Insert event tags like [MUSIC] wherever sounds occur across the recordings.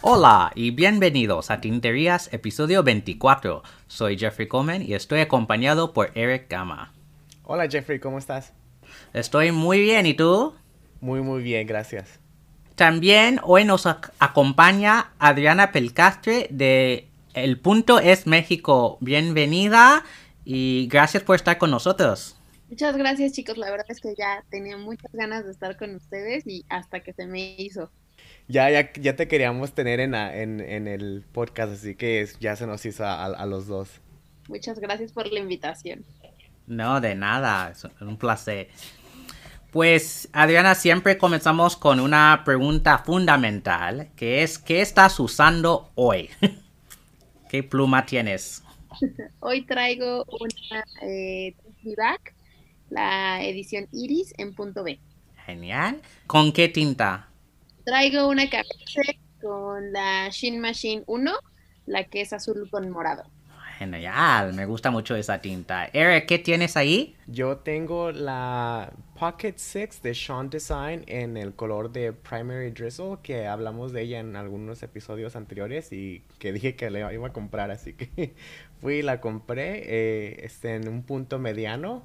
Hola y bienvenidos a Tinterías episodio 24. Soy Jeffrey Coleman y estoy acompañado por Eric Gama. Hola Jeffrey, ¿cómo estás? Estoy muy bien, ¿y tú? Muy, muy bien, gracias. También hoy nos ac- acompaña Adriana Pelcastre de El Punto es México. Bienvenida y gracias por estar con nosotros. Muchas gracias chicos, la verdad es que ya tenía muchas ganas de estar con ustedes y hasta que se me hizo. Ya, ya, ya te queríamos tener en, la- en, en el podcast, así que es- ya se nos hizo a, a los dos. Muchas gracias por la invitación. No, de nada, es un placer. Pues, Adriana, siempre comenzamos con una pregunta fundamental, que es, ¿qué estás usando hoy? [LAUGHS] ¿Qué pluma tienes? [LAUGHS] Hoy traigo una eh, Back, la edición Iris en punto B. Genial. ¿Con qué tinta? Traigo una camisa con la Shin Machine 1, la que es azul con morado. Genial, me gusta mucho esa tinta. Eric, ¿qué tienes ahí? Yo tengo la Pocket 6 de Sean Design en el color de Primary Drizzle, que hablamos de ella en algunos episodios anteriores y que dije que la iba a comprar, así que [LAUGHS] fui y la compré eh, este, en un punto mediano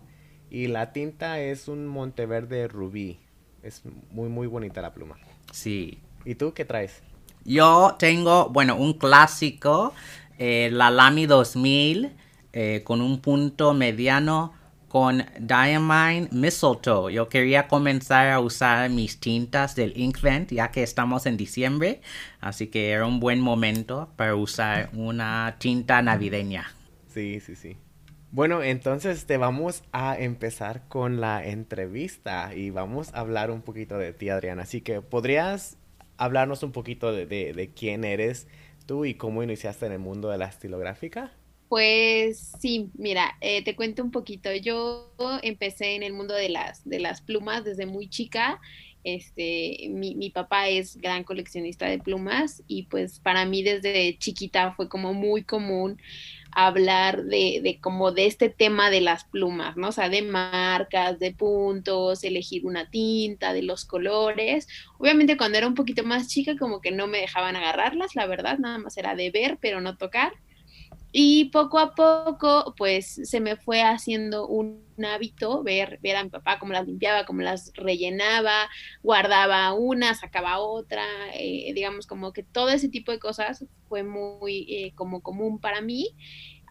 y la tinta es un Monteverde Rubí. Es muy, muy bonita la pluma. Sí. ¿Y tú qué traes? Yo tengo, bueno, un clásico, eh, la Lamy 2000, eh, con un punto mediano con Diamine Mistletoe. Yo quería comenzar a usar mis tintas del Inkvent ya que estamos en diciembre, así que era un buen momento para usar una tinta navideña. Sí, sí, sí. Bueno, entonces te vamos a empezar con la entrevista y vamos a hablar un poquito de ti, Adriana. Así que podrías hablarnos un poquito de, quién eres tú y cómo iniciaste en el mundo de la estilográfica. Pues sí, mira, eh, te cuento un poquito. Yo empecé en el mundo de las, de las plumas desde muy chica. Este, mi, mi papá es gran coleccionista de plumas y pues para mí desde chiquita fue como muy común hablar de, de como de este tema de las plumas, ¿no? O sea, de marcas, de puntos, elegir una tinta, de los colores. Obviamente cuando era un poquito más chica como que no me dejaban agarrarlas, la verdad, nada más era de ver, pero no tocar. Y poco a poco, pues se me fue haciendo un hábito ver, ver a mi papá cómo las limpiaba, cómo las rellenaba, guardaba una, sacaba otra, eh, digamos como que todo ese tipo de cosas fue muy eh, como común para mí,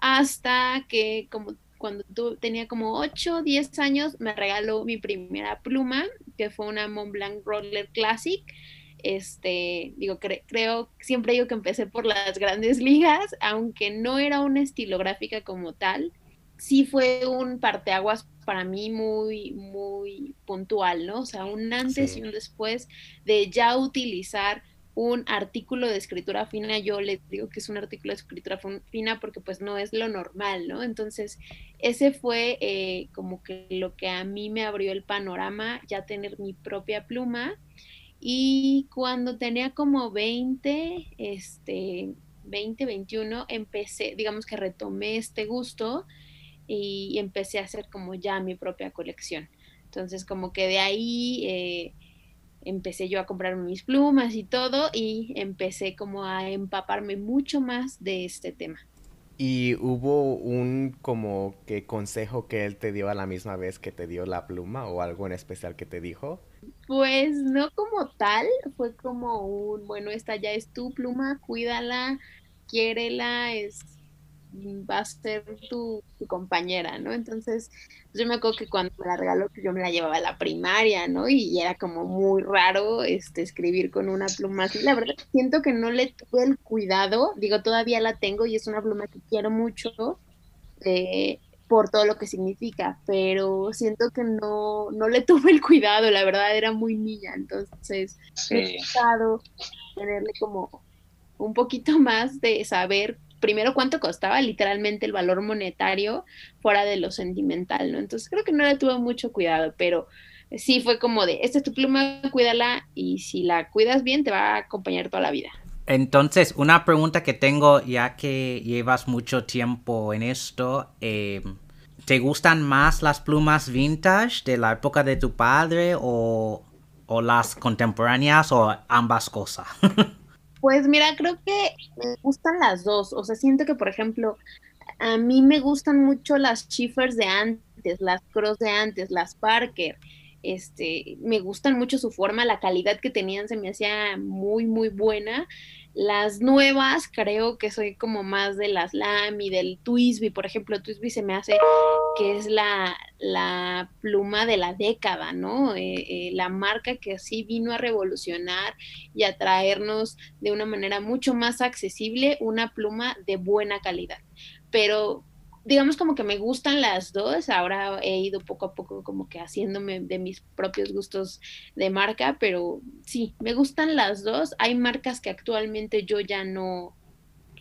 hasta que como cuando tu- tenía como 8, 10 años, me regaló mi primera pluma, que fue una Montblanc Roller Classic, este, digo, cre- creo, siempre digo que empecé por las grandes ligas, aunque no era una estilográfica como tal, sí fue un parteaguas para mí muy, muy puntual, ¿no? O sea, un antes Sí. y un después de ya utilizar un artículo de escritura fina, yo les digo que es un artículo de escritura fin- fina porque pues no es lo normal, ¿no? Entonces, ese fue eh, como que lo que a mí me abrió el panorama, ya tener mi propia pluma. Y cuando tenía como 20, este, 20, 21, empecé, digamos que retomé este gusto y empecé a hacer como ya mi propia colección. Entonces, como que de ahí eh, empecé yo a comprar mis plumas y todo y empecé como a empaparme mucho más de este tema. ¿Y hubo un como que consejo que él te dio a la misma vez que te dio la pluma o algo en especial que te dijo? Pues no como tal, fue como un, bueno, esta ya es tu pluma, cuídala, quiérela, es, va a ser tu, tu compañera, ¿no? Entonces, pues yo me acuerdo que cuando me la regaló, pues yo me la llevaba a la primaria, ¿no? Y era como muy raro este, escribir con una pluma así. La verdad, siento que no le tuve el cuidado, digo, todavía la tengo y es una pluma que quiero mucho. eh, por todo lo que significa, pero siento que no, no le [LAUGHS] tuve el cuidado, la verdad era muy niña, entonces he Sí. tratado tenerle como un poquito más de saber primero cuánto costaba literalmente el valor monetario fuera de lo sentimental, ¿no? Entonces creo que no le tuve mucho cuidado, pero sí fue como de, esta es tu pluma, cuídala y si la cuidas bien te va a acompañar toda la vida. Entonces, una pregunta que tengo, ya que llevas mucho tiempo en esto, eh, ¿Te gustan más las plumas vintage de la época de tu padre o, o las contemporáneas o ambas cosas? [LAUGHS] pues mira, creo que me gustan las dos. O sea, siento que, por ejemplo, a mí me gustan mucho las Chiffers de antes, las Cross de antes, las Parker. Este, me gustan mucho su forma, la calidad que tenían se me hacía muy, muy buena. Las nuevas, creo que soy como más de las Lamy, del Twisby, por ejemplo, Twisby se me hace que es la, la pluma de la década, ¿no? Eh, eh, la marca que sí vino a revolucionar y a traernos de una manera mucho más accesible una pluma de buena calidad. Pero digamos como que me gustan las dos, ahora he ido poco a poco como que haciéndome de mis propios gustos de marca, pero sí, me gustan las dos. Hay marcas que actualmente yo ya no,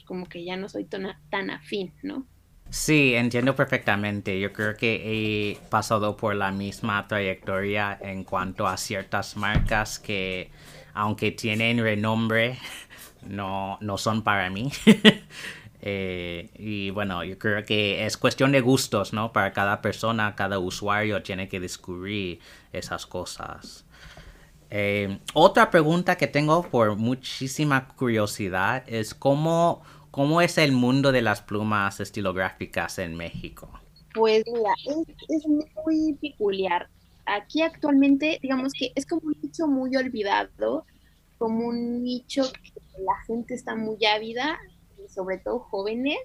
como que ya no soy tan, tan afín, ¿no? Sí, entiendo perfectamente. Yo creo que he pasado por la misma trayectoria en cuanto a ciertas marcas que, aunque tienen renombre, [LAUGHS] no, no son para mí. [LAUGHS] Eh, y bueno, yo creo que es cuestión de gustos, ¿no? Para cada persona, cada usuario tiene que descubrir esas cosas. Eh, otra pregunta que tengo por muchísima curiosidad es cómo, cómo es el mundo de las plumas estilográficas en México. Pues mira, es, es muy peculiar. Aquí actualmente, digamos que es como un nicho muy olvidado, como un nicho que la gente está muy ávida sobre todo jóvenes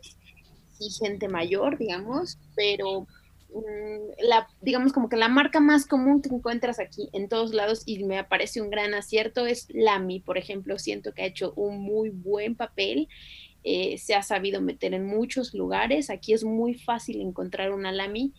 y gente mayor, digamos, pero mm, la, digamos como que la marca más común que encuentras aquí en todos lados y me parece un gran acierto es Lamy, por ejemplo, siento que ha hecho un muy buen papel, eh, se ha sabido meter en muchos lugares, aquí es muy fácil encontrar una Lamy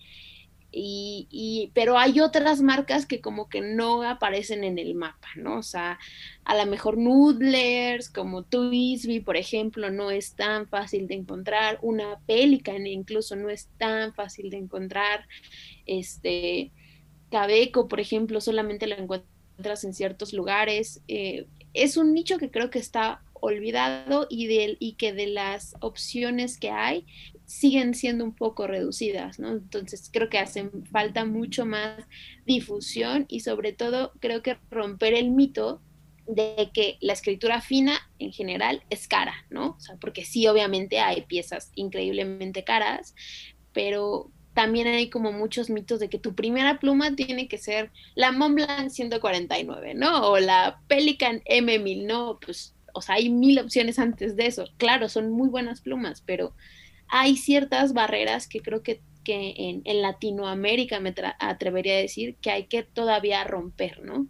y, pero hay otras marcas que como que no aparecen en el mapa, ¿no? O sea, a lo mejor Noodlers, como Twisby, por ejemplo, no es tan fácil de encontrar, una Pelican incluso no es tan fácil de encontrar, este, Cabeco, por ejemplo, solamente lo encuentras en ciertos lugares, eh, es un nicho que creo que está olvidado y, de, y que de las opciones que hay, siguen siendo un poco reducidas, ¿no? Entonces creo que hacen falta mucho más difusión y sobre todo creo que romper el mito de que la escritura fina en general es cara, ¿no? O sea, porque sí, obviamente hay piezas increíblemente caras, pero también hay como muchos mitos de que tu primera pluma tiene que ser la Montblanc 149, ¿no? O la Pelican M1000, ¿no? Pues, o sea, hay mil opciones antes de eso. Claro, son muy buenas plumas, pero hay ciertas barreras que creo que, en, Latinoamérica me atrevería a decir que hay que todavía romper, ¿no?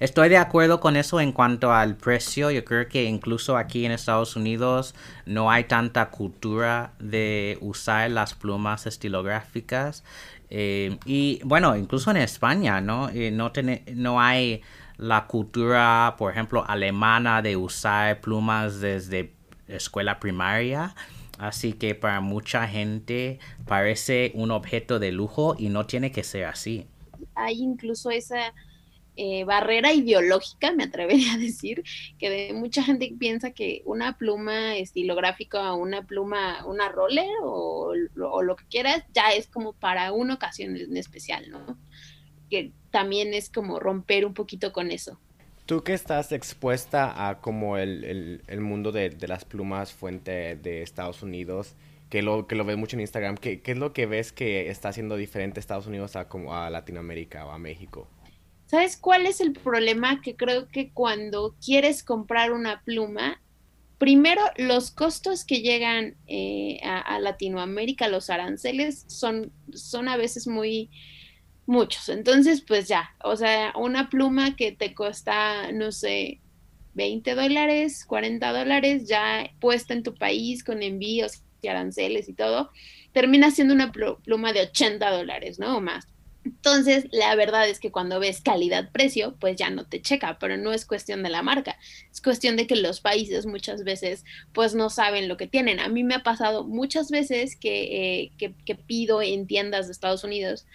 Estoy de acuerdo con eso en cuanto al precio. Yo creo que incluso aquí en Estados Unidos no hay tanta cultura de usar las plumas estilográficas. Eh, y bueno, incluso en España, ¿no? Eh, no, no hay la cultura, por ejemplo, alemana de usar plumas desde escuela primaria. Así que para mucha gente parece un objeto de lujo y no tiene que ser así. Hay incluso esa eh, barrera ideológica, me atrevería a decir, que de mucha gente piensa que una pluma estilográfica, una pluma, una roller o, o, lo que quieras, ya es como para una ocasión en especial, ¿no? Que también es como romper un poquito con eso. Tú que estás expuesta a como el, mundo de, las plumas fuente de Estados Unidos, que lo, que lo ves mucho en Instagram, ¿qué, es lo que ves que está haciendo diferente Estados Unidos a, como a Latinoamérica o a México? ¿Sabes cuál es el problema? Que creo que cuando quieres comprar una pluma, primero los costos que llegan eh, a, a, Latinoamérica, los aranceles, son, son a veces muy muchos. Entonces, pues ya, o sea, una pluma que te cuesta, no sé, 20 dólares, 40 dólares, ya puesta en tu país con envíos y aranceles y todo, termina siendo una pluma de 80 dólares, ¿no? O más. Entonces, la verdad es que cuando ves calidad-precio, pues ya no te checa, pero no es cuestión de la marca, es cuestión de que los países muchas veces pues no saben lo que tienen. A mí me ha pasado muchas veces que, eh, que, que pido en tiendas de Estados Unidos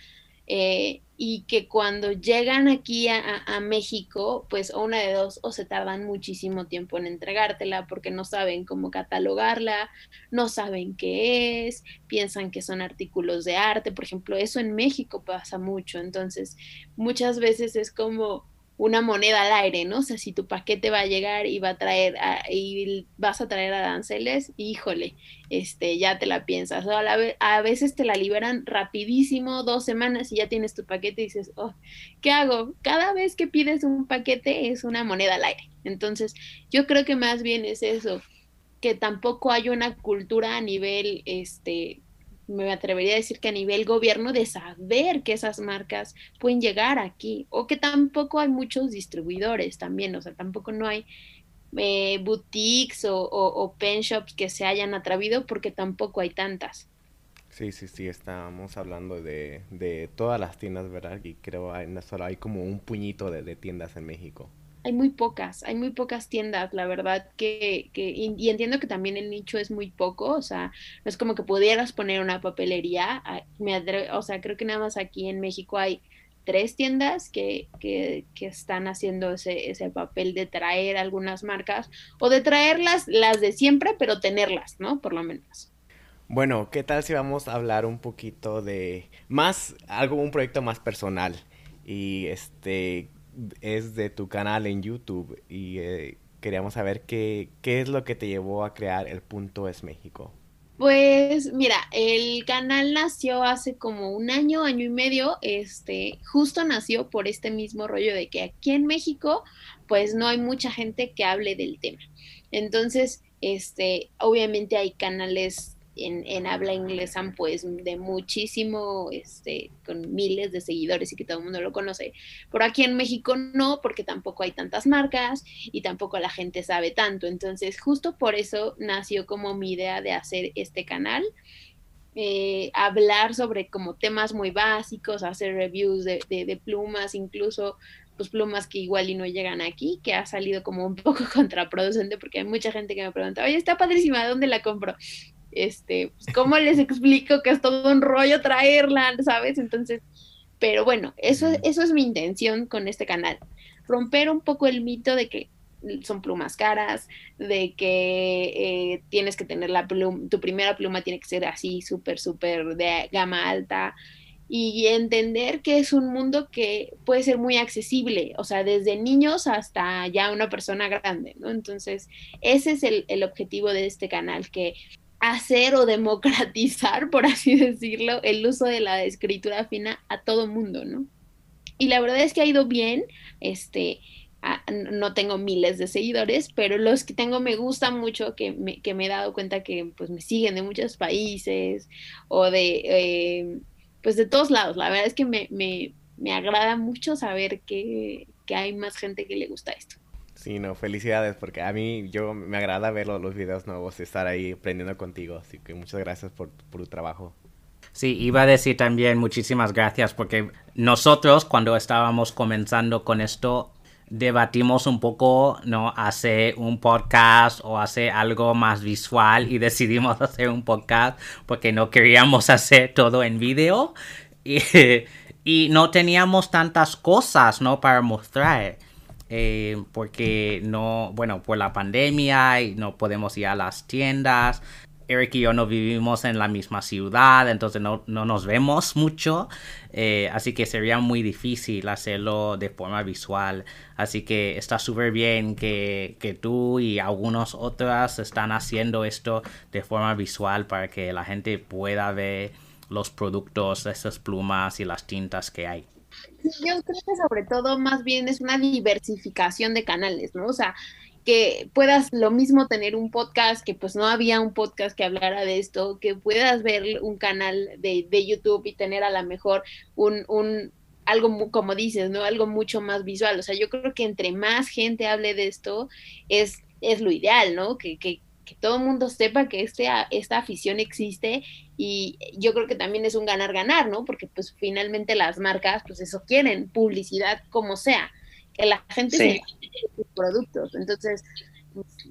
eh, y que cuando llegan aquí a, México, pues una de dos, o se tardan muchísimo tiempo en entregártela porque no saben cómo catalogarla, no saben qué es, piensan que son artículos de arte, por ejemplo, eso en México pasa mucho, entonces muchas veces es como una moneda al aire, ¿no? O sea, si tu paquete va a llegar y va a traer y vas a traer aranceles, híjole, este, ya te la piensas. O a, veces te la liberan rapidísimo, dos semanas y ya tienes tu paquete y dices, oh, ¿qué hago? Cada vez que pides un paquete es una moneda al aire. Entonces, yo creo que más bien es eso, que tampoco hay una cultura a nivel, este, me atrevería a decir que a nivel gobierno de saber que esas marcas pueden llegar aquí o que tampoco hay muchos distribuidores también, o sea, tampoco no hay eh, boutiques o, o, pen shops que se hayan atrevido porque tampoco hay tantas. Sí, sí, sí, estamos hablando de, de todas las tiendas, ¿verdad? Y creo que solo hay como un puñito de tiendas en México hay muy pocas, hay muy pocas tiendas, la verdad que, que y, entiendo que también el nicho es muy poco, o sea, no es como que pudieras poner una papelería, me o sea, creo que nada más aquí en México hay tres tiendas que, que, que están haciendo ese, ese, papel de traer algunas marcas o de traerlas las de siempre, pero tenerlas, ¿no? Por lo menos. Bueno, ¿qué tal si vamos a hablar un poquito de más, algo, un proyecto más personal? Y este, es de tu canal en YouTube y eh, queríamos saber qué, qué es lo que te llevó a crear El Punto es México. Pues mira, el canal nació hace como un año, año y medio, este, justo nació por este mismo rollo de que aquí en México, pues no hay mucha gente que hable del tema. Entonces, este, obviamente hay canales en, habla inglesa, pues de muchísimo, este, con miles de seguidores y que todo el mundo lo conoce. Por aquí en México no, porque tampoco hay tantas marcas y tampoco la gente sabe tanto. Entonces, justo por eso nació como mi idea de hacer este canal. Eh, hablar sobre como temas muy básicos, hacer reviews de, de, plumas, incluso pues plumas que igual y no llegan aquí, que ha salido como un [LAUGHS] poco contraproducente porque hay mucha gente que me pregunta, oye, está padrísima, ¿dónde la compro? Este, pues, ¿cómo les explico que es todo un rollo traerla, ¿sabes? Entonces, pero bueno, eso, eso es mi intención con este canal, romper un poco el mito de que son plumas caras, de que eh, tienes que tener la pluma, tu primera pluma tiene que ser así, súper, súper de gama alta, y entender que es un mundo que puede ser muy accesible, o sea, desde niños hasta ya una persona grande, ¿no? Entonces, ese es el, el objetivo de este canal, que hacer o democratizar, por así decirlo, el uso de la escritura fina a todo mundo, ¿no? Y la verdad es que ha ido bien, este, no tengo miles de seguidores, pero los que tengo me gusta mucho, que me, que me he dado cuenta que pues me siguen de muchos países o de, eh, pues de todos lados. La verdad es que me, me, me agrada mucho saber que, que hay más gente que le gusta esto. Sí, no, felicidades, porque a mí yo me agrada ver los, videos nuevos, estar ahí aprendiendo contigo, así que muchas gracias por, por tu trabajo. Sí, iba a decir también muchísimas gracias, porque nosotros cuando estábamos comenzando con esto, debatimos un poco, ¿no? Hacer un podcast o hacer algo más visual y [LAUGHS] decidimos hacer un podcast porque no queríamos hacer todo en video y, [LAUGHS] y no teníamos tantas cosas, ¿no? Para mostrar. Eh, porque no, bueno, por la pandemia y no podemos ir a las tiendas. Eric y yo no vivimos en la misma ciudad, entonces no, nos vemos mucho, eh, así que sería muy difícil hacerlo de forma visual. Así que está súper bien que, tú y algunos otras están haciendo esto de forma visual para que la gente pueda ver los productos, esas plumas y las tintas que hay. Yo creo que sobre todo más bien es una diversificación de canales, ¿no? O sea, que puedas lo mismo tener un podcast, que pues no había un podcast que hablara de esto, que puedas ver un canal de, de YouTube y tener a lo mejor un, un algo como dices, ¿no? Algo mucho más visual. O sea, yo creo que entre más gente hable de esto, es, es lo ideal, ¿no? Que, que, que todo el mundo sepa que este, esta afición existe y yo creo que también es un ganar-ganar, ¿no? Porque pues finalmente las marcas pues eso quieren, publicidad como sea, que la gente se sus productos. Entonces,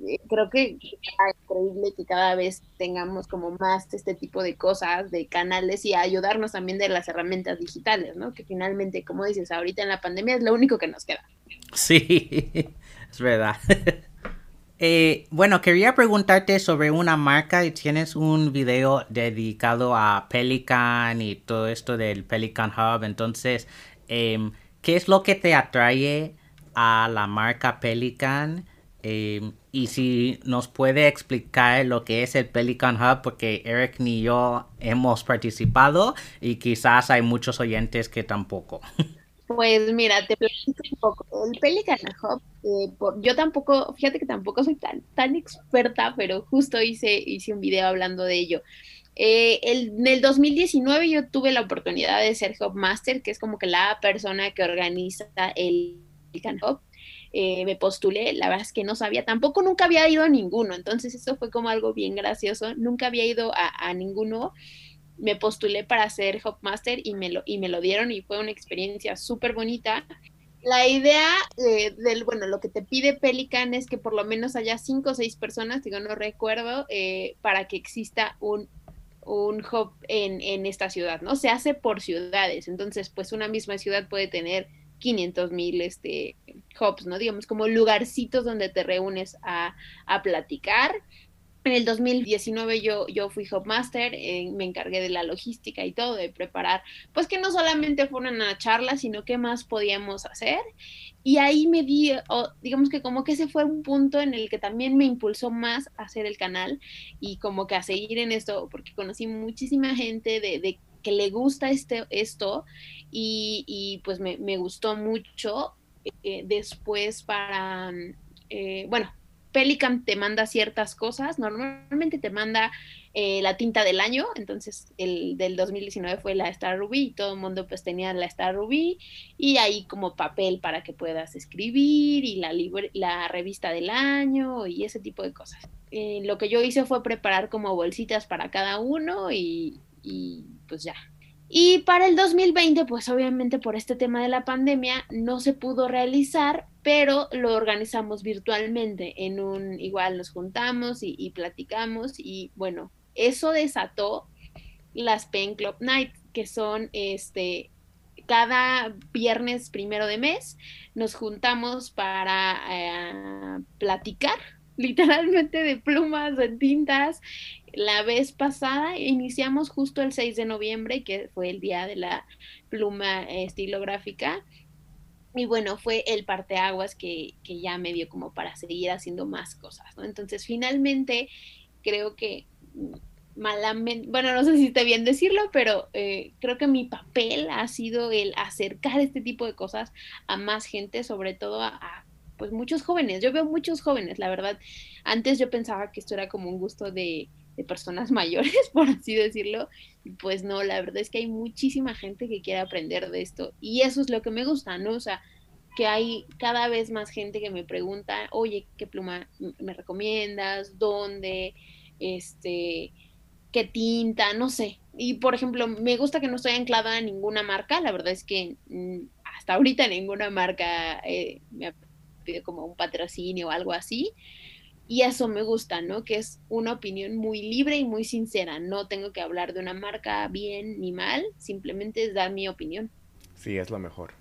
eh, creo que es increíble que cada vez tengamos como más este tipo de cosas, de canales y ayudarnos también de las herramientas digitales, ¿no? Que finalmente, como dices, ahorita en la pandemia es lo único que nos queda. Sí, [LAUGHS] es verdad. [LAUGHS] Eh, bueno, quería preguntarte sobre una marca tienes un video dedicado a Pelican y todo esto del Pelican Hub. Entonces, em, ¿qué es lo que te atrae a la marca Pelican? Em, y si nos puede explicar lo que es el Pelican Hub, porque Eric ni yo hemos participado y quizás hay muchos oyentes que tampoco. [LAUGHS] Pues mira, te platico un poco. El Pelican Hub, eh, yo tampoco, fíjate que tampoco soy tan, tan experta, pero justo hice, hice un video hablando de ello. Eh, en el 2019 yo tuve la oportunidad de ser Hubmaster, que es como que la persona que organiza el Pelican Hub. Eh, me postulé, la verdad es que no sabía, tampoco nunca había ido a ninguno, entonces eso fue como algo bien gracioso, nunca había ido a, a ninguno me postulé para ser Hopmaster y me lo, y me lo dieron y fue una experiencia súper bonita. La idea del, bueno, lo que te pide Pelican es que por lo menos haya cinco o seis personas, digo, no recuerdo, eh, para que exista un, un hub en, en, esta ciudad, ¿no? Se hace por ciudades, entonces pues una misma ciudad puede tener 500 mil este, hubs, ¿no? Digamos como lugarcitos donde te reúnes a, a platicar en el 2019 yo, yo fui Hubmaster, eh, me encargué de la logística y todo, de preparar, pues que no solamente fueron una charla, sino qué más podíamos hacer. Y ahí me di, digamos que como que ese fue un punto en el que también me impulsó más a hacer el canal y como que a seguir en esto, porque conocí muchísima gente de, que le gusta este, esto y, pues me, gustó mucho. Eh, después para, eh, bueno, Pelican te manda ciertas cosas, normalmente te manda eh, la tinta del año, entonces el del 2019 fue la Star Ruby y todo el mundo pues tenía la Star Ruby y ahí como papel para que puedas escribir y la, la revista del año y ese tipo de cosas. Eh, lo que yo hice fue preparar como bolsitas para cada uno y, y pues ya, y para el 2020, pues obviamente por este tema de la pandemia no se pudo realizar, pero lo organizamos virtualmente. En un, igual nos juntamos y, platicamos y bueno, eso desató las Pen Club Nights, que son este, cada viernes primero de mes, nos juntamos para eh, platicar [LAUGHS] literalmente de plumas, de tintas. La vez pasada iniciamos justo el 6 de noviembre, que fue el día de la pluma estilográfica. Y bueno, fue el parteaguas que, que ya me dio como para seguir haciendo más cosas, ¿no? Entonces, finalmente, creo que malamente, bueno, no sé si está bien decirlo, pero eh, creo que mi papel ha sido el acercar este tipo de cosas a más gente, sobre todo a pues muchos jóvenes, yo veo muchos jóvenes, la verdad. Antes yo pensaba que esto era como un gusto de, personas [LAUGHS] mayores, por así decirlo. Pues no, la verdad es que hay muchísima gente que quiere aprender de esto y eso es lo que me gusta, ¿no? O sea, que hay cada vez más gente que me pregunta, oye, ¿qué pluma me recomiendas? ¿Dónde? Este, ¿qué tinta? No sé. Y por ejemplo, me gusta que no estoy anclada a ninguna marca, la verdad es que mm, hasta ahorita ninguna marca eh, me ha como un patrocinio o algo así. Y eso me gusta, ¿no? Que es una opinión muy libre y muy sincera. No tengo que hablar de una marca bien ni mal, simplemente es dar mi opinión. Sí, es lo mejor.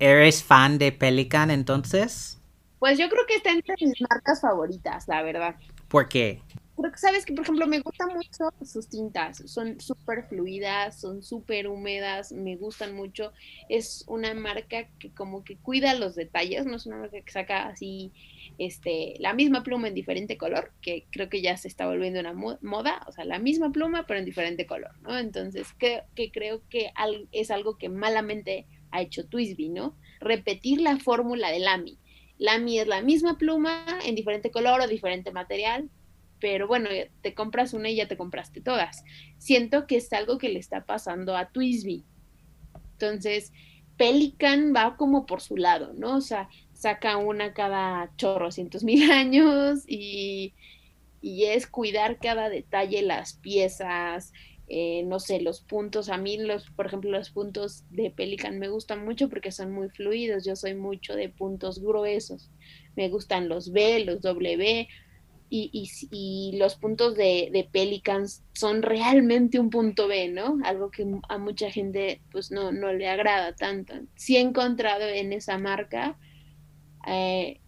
¿Eres fan de Pelican entonces? Pues yo creo que está entre mis marcas favoritas, la verdad. ¿Por qué? Creo que sabes que, por ejemplo, me gustan mucho sus tintas. Son súper fluidas, son súper húmedas, me gustan mucho. Es una marca que como que cuida los detalles, no es una marca que saca así este, la misma pluma en diferente color, que creo que ya se está volviendo una moda, o sea, la misma pluma pero en diferente color, ¿no? Entonces, que, que creo que es algo que malamente ha hecho Twisby, ¿no? Repetir la fórmula de Lamy. Lamy es la misma pluma en diferente color o diferente material, pero bueno, te compras una y ya te compraste todas. Siento que es algo que le está pasando a Twisby. Entonces, Pelican va como por su lado, ¿no? O sea, saca una cada chorrocientos mil [LAUGHS] años y, y es cuidar cada detalle, las piezas, eh, no sé, los puntos, a mí los, por ejemplo, los puntos de Pelican me gustan mucho porque son muy fluidos, yo soy mucho de puntos gruesos, me gustan los B, los W, y, y, los puntos de, de, Pelicans son realmente un punto B, ¿no? Algo que a mucha gente pues no, no le agrada tanto. Sí he encontrado en esa marca eh,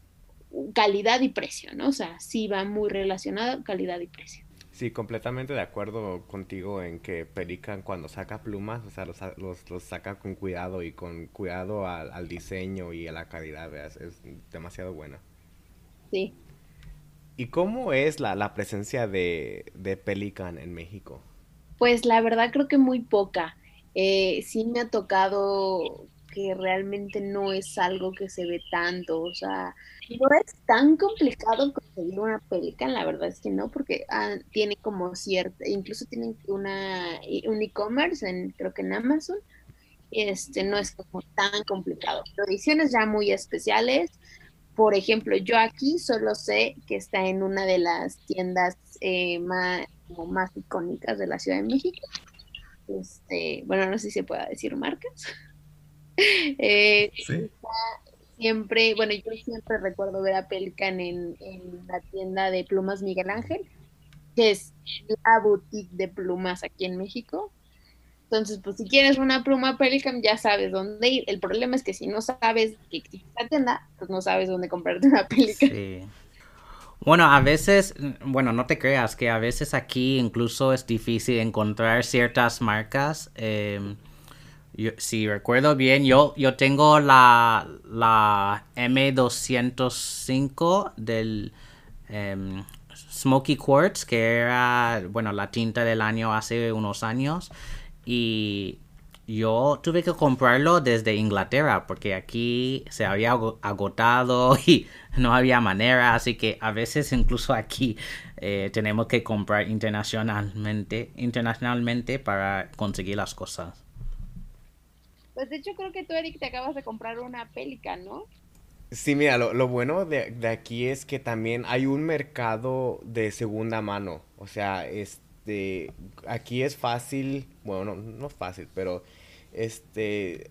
calidad y precio, ¿no? O sea, sí va muy relacionado calidad y precio. Sí, completamente de acuerdo contigo en que Pelican cuando saca plumas, o sea, los, los, saca con cuidado y con cuidado al, al diseño y a la calidad, es, es demasiado buena. Sí, ¿Y cómo es la, la presencia de, de, Pelican en México? Pues la verdad creo que muy poca. Eh, sí me ha tocado que realmente no es algo que se ve tanto, o sea, no es tan complicado conseguir una Pelican, la verdad es que no, porque ah, tiene como cierta, incluso tienen una, un e-commerce, en, creo que en Amazon, este no es como tan complicado. Ediciones ya muy especiales, por ejemplo, yo aquí solo sé que está en una de las tiendas eh, más, más icónicas de la Ciudad de México. Este, bueno, no sé si se pueda decir marcas. [LAUGHS] Eh, sí. Siempre, bueno, yo siempre recuerdo ver a Pelican en, en la tienda de plumas Miguel Ángel, que es la boutique de plumas aquí en México. Entonces, pues si quieres una pluma Pelican, ya sabes dónde ir. El problema es que si no sabes que existe la tienda, pues no sabes dónde comprarte una Pelican. Sí. Bueno, a veces, bueno, no te creas que a veces aquí incluso es difícil encontrar ciertas marcas. Si recuerdo bien, yo, yo tengo la, la M205 del em, Smoky Quartz, que era, bueno, la tinta del año hace unos años y yo tuve que comprarlo desde Inglaterra porque aquí se había agotado [LAUGHS] y no había manera, así que a veces incluso aquí eh, tenemos que comprar internacionalmente, internacionalmente para conseguir las cosas. Pues de hecho creo que tú, Eric, te acabas de comprar una pélica, ¿no? Sí, mira, lo, lo bueno de, de, aquí es que también hay un mercado de segunda mano. O sea, es, este, aquí es fácil, bueno, no, no fácil, pero este,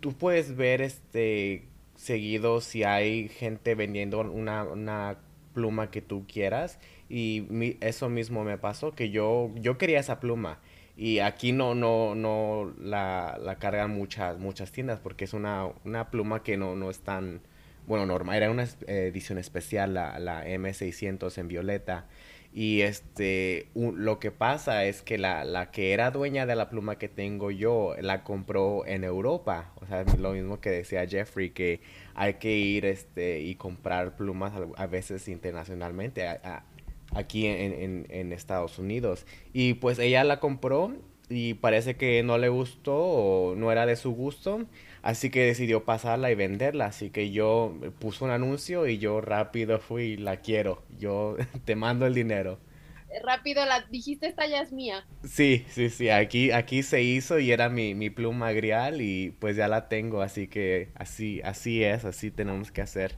tú puedes ver este seguido si hay gente vendiendo una, una pluma que tú quieras y eso mismo me pasó que yo yo quería esa pluma y aquí no no no la, la cargan muchas muchas tiendas porque es una, una pluma que no no es tan bueno normal era una edición especial la, la M600 en violeta y este, lo que pasa es que la, la, que era dueña de la pluma que tengo yo, la compró en Europa. O sea, lo mismo que decía Jeffrey, que hay que ir este, y comprar plumas a, veces internacionalmente, aquí en, en, en, Estados Unidos. Y pues ella la compró y parece que no le gustó o no era de su gusto. Así que decidió pasarla y venderla. Así que yo puse un anuncio y yo rápido fui, la quiero. Yo [LAUGHS] te mando el dinero. Rápido la dijiste, esta ya es mía. Sí, sí, sí. Aquí, aquí se hizo y era mi, mi pluma grial y pues ya la tengo. Así que así, así es, así tenemos que hacer.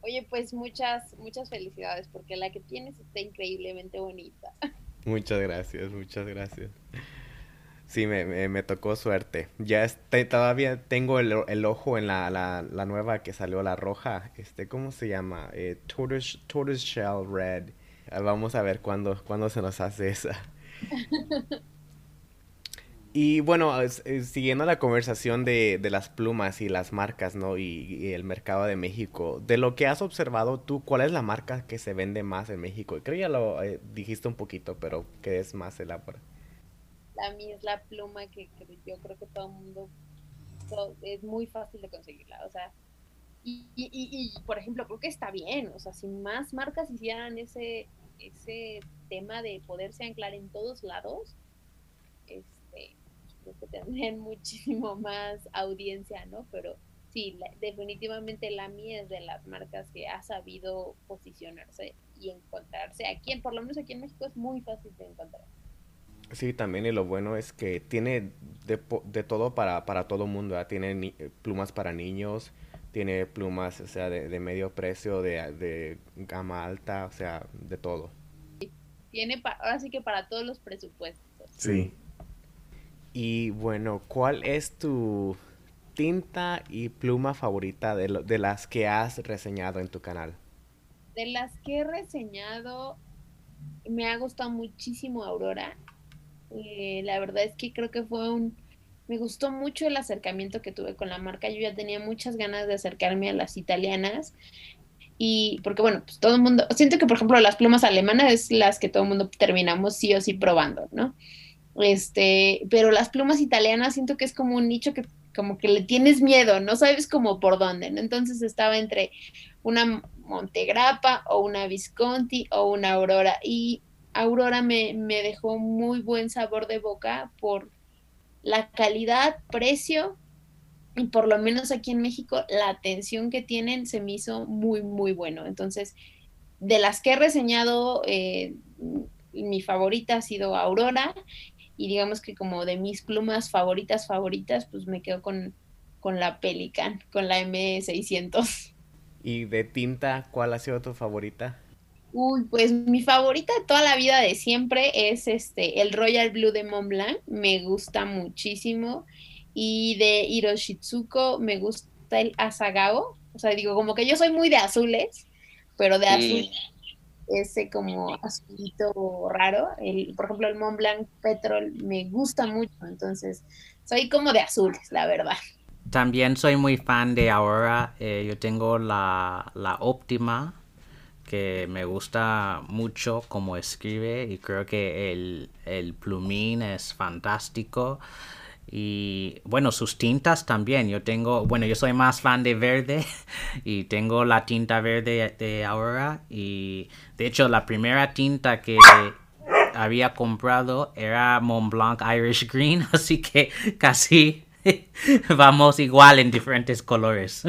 Oye, pues muchas, muchas felicidades porque la que tienes está increíblemente bonita. [LAUGHS] Muchas gracias, muchas gracias. Sí, me, me, tocó suerte. Ya este, todavía tengo el, el ojo en la, la, la, nueva que salió, la roja. Este, ¿Cómo se llama? Eh, tortoise, tortoise Shell Red. Ah, vamos a ver cuándo, cuándo se nos hace esa. [LAUGHS] y bueno, siguiendo la conversación de, de, las plumas y las marcas, ¿no? Y, el mercado de México. De lo que has observado tú, ¿cuál es la marca que se vende más en México? Creo que ya lo eh, dijiste un poquito, pero ¿qué es más elaborado? a mí es la pluma que, yo creo que todo el mundo es muy fácil de conseguirla, o sea, y, y, y, por ejemplo, creo que está bien, o sea, si más marcas hicieran ese, ese tema de poderse anclar en todos lados, que tendrían [LAUGHS] muchísimo más audiencia, ¿no? Pero sí, definitivamente la mía es de las marcas que ha sabido posicionarse y encontrarse. Aquí, por lo menos aquí en México, es muy fácil de encontrar. Sí, también y lo bueno es que tiene de, de todo para, para todo mundo. Tiene plumas para niños, tiene plumas o sea, de, de medio precio, de, de, gama alta, o sea, de todo. Tiene ahora sí que para todos los presupuestos. Sí. Y bueno, ¿cuál es tu, tinta y pluma favorita de, de las que has reseñado en tu canal? De las que he reseñado, me ha gustado muchísimo Aurora. Eh, la verdad es que creo que fue un... Me gustó mucho el acercamiento que tuve con la marca. Yo ya tenía muchas ganas de acercarme a las italianas. Y porque, bueno, pues todo el mundo, siento que, por ejemplo, las plumas alemanas es las que todo el mundo terminamos sí o sí probando, ¿no? Este, pero las plumas italianas siento que es como un nicho que como que le tienes miedo, no sabes como por dónde, ¿no? Entonces estaba entre una Montegrappa o una Visconti o una Aurora y Aurora me, me dejó muy buen sabor de boca por la calidad, precio y por lo menos aquí en México la atención que tienen se me hizo muy, muy bueno. Entonces, de las que he reseñado, eh, mi favorita ha sido Aurora y digamos que como de mis plumas favoritas, favoritas, pues me quedo con, con la Pelican, con la M600. ¿Y de tinta, cuál ha sido tu favorita? Uy, pues mi favorita de toda la vida de siempre es este el Royal Blue de Montblanc, me gusta muchísimo. Y de Hiroshitsuko me gusta el Asagao. O sea, digo, como que yo soy muy de azules, pero de azul ese como azulito raro. El, por ejemplo, el Mont Blanc Petrol me gusta mucho, entonces soy como de azules, la verdad. También soy muy fan de Aurora. Eh, yo tengo la, la óptima que me gusta mucho como escribe y creo que el, el plumín es fantástico. Y bueno, sus tintas también. Yo tengo, bueno, yo soy más fan de verde [LAUGHS] y tengo la tinta verde de Aurora. Y de hecho, la primera tinta que había comprado era Montblanc Irish Green, [LAUGHS] así que casi [LAUGHS] vamos igual en diferentes colores.